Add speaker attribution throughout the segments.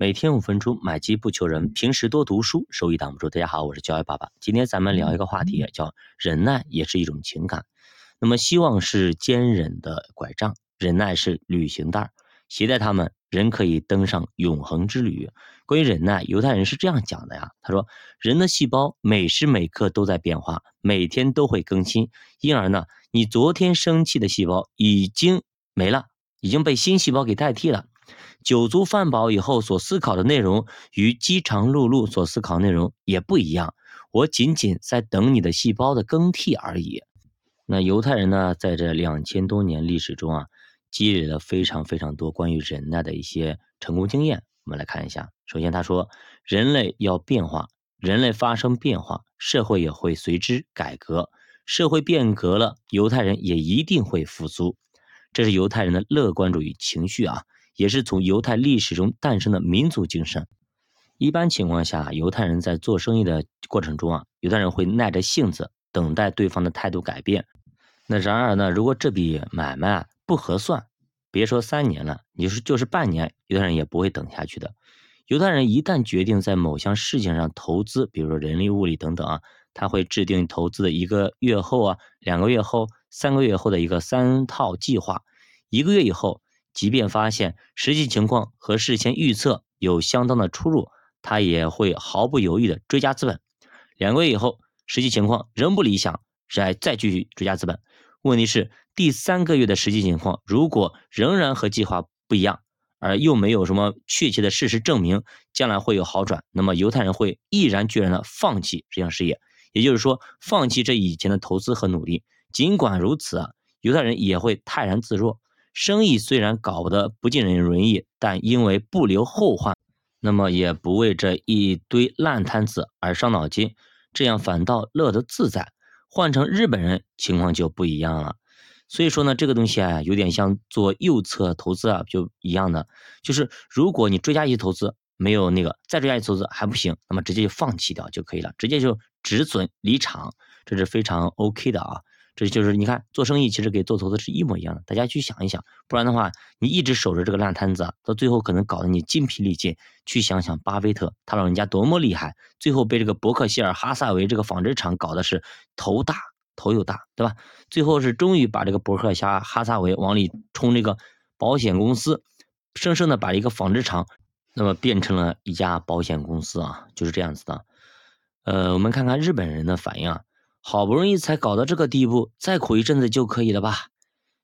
Speaker 1: 每天五分钟，买机不求人，平时多读书，收益挡不住。大家好，我是教育爸爸。今天咱们聊一个话题，叫忍耐也是一种情感。那么，希望是坚忍的拐杖，忍耐是旅行袋，携带它们，人可以登上永恒之旅。关于忍耐，犹太人是这样讲的呀，他说，人的细胞每时每刻都在变化，每天都会更新，因而呢，你昨天生气的细胞已经没了，已经被新细胞给代替了。酒足饭饱以后所思考的内容与饥肠辘辘所思考内容也不一样。我仅仅在等你的细胞的更替而已。那犹太人呢，在这两千多年历史中啊，积累了非常非常多关于忍耐的一些成功经验。我们来看一下。首先，他说，人类要变化，人类发生变化，社会也会随之改革。社会变革了，犹太人也一定会复苏。这是犹太人的乐观主义情绪啊。也是从犹太历史中诞生的民族精神。一般情况下，犹太人在做生意的过程中啊，犹太人会耐着性子等待对方的态度改变。那然而呢，如果这笔买卖啊不合算，别说三年了，你说就是半年，犹太人也不会等下去的。犹太人一旦决定在某项事情上投资，比如说人力、物力等等啊，他会制定投资的一个月后啊、两个月后、三个月后的一个三套计划。一个月以后。即便发现实际情况和事先预测有相当的出入，他也会毫不犹豫的追加资本。两个月以后，实际情况仍不理想，再再继续追加资本。问题是第三个月的实际情况如果仍然和计划不一样，而又没有什么确切的事实证明将来会有好转，那么犹太人会毅然决然的放弃这项事业，也就是说，放弃这以前的投资和努力。尽管如此啊，犹太人也会泰然自若。生意虽然搞得不尽人人意，但因为不留后患，那么也不为这一堆烂摊子而伤脑筋，这样反倒乐得自在。换成日本人，情况就不一样了。所以说呢，这个东西啊，有点像做右侧投资啊，就一样的，就是如果你追加一投资没有那个，再追加一投资还不行，那么直接就放弃掉就可以了，直接就止损离场，这是非常 OK 的啊。这就是你看做生意其实跟做投资是一模一样的，大家去想一想，不然的话你一直守着这个烂摊子，到最后可能搞得你筋疲力尽。去想想巴菲特他老人家多么厉害，最后被这个伯克希尔哈萨维这个纺织厂搞的是头大头又大，对吧？最后是终于把这个伯克希尔哈萨维往里冲这个保险公司，生生的把一个纺织厂那么变成了一家保险公司啊，就是这样子的。呃，我们看看日本人的反应啊。好不容易才搞到这个地步，再苦一阵子就可以了吧？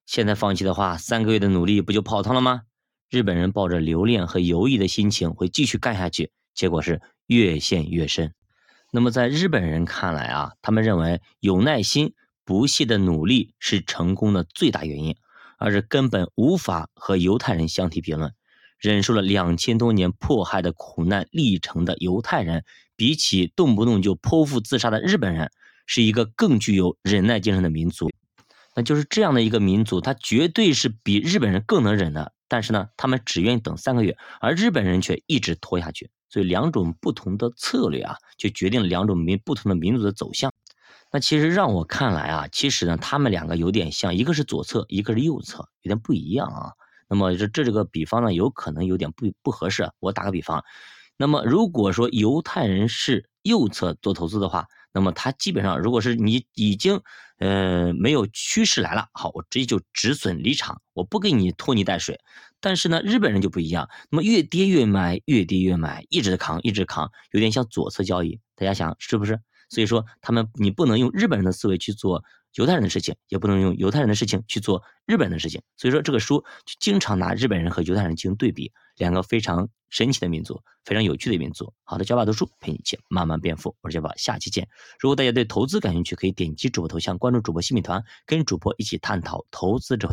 Speaker 1: 现在放弃的话，三个月的努力不就泡汤了吗？日本人抱着留恋和犹豫的心情会继续干下去，结果是越陷越深。那么在日本人看来啊，他们认为有耐心、不懈的努力是成功的最大原因，而是根本无法和犹太人相提并论。忍受了两千多年迫害的苦难历程的犹太人，比起动不动就剖腹自杀的日本人。是一个更具有忍耐精神的民族，那就是这样的一个民族，他绝对是比日本人更能忍的。但是呢，他们只愿意等三个月，而日本人却一直拖下去。所以两种不同的策略啊，就决定了两种民不同的民族的走向。那其实让我看来啊，其实呢，他们两个有点像，一个是左侧，一个是右侧，有点不一样啊。那么这这这个比方呢，有可能有点不不合适。我打个比方，那么如果说犹太人是右侧做投资的话。那么它基本上，如果是你已经，呃，没有趋势来了，好，我直接就止损离场，我不给你拖泥带水。但是呢，日本人就不一样，那么越跌越买，越跌越买，一直扛，一直扛，有点像左侧交易。大家想是不是？所以说他们，你不能用日本人的思维去做犹太人的事情，也不能用犹太人的事情去做日本人的事情。所以说这个书就经常拿日本人和犹太人进行对比，两个非常。神奇的民族，非常有趣的民族。好的，教爸读书陪你一起慢慢变富，我是教爸，下期见。如果大家对投资感兴趣，可以点击主播头像关注主播新米团，跟主播一起探讨投资这。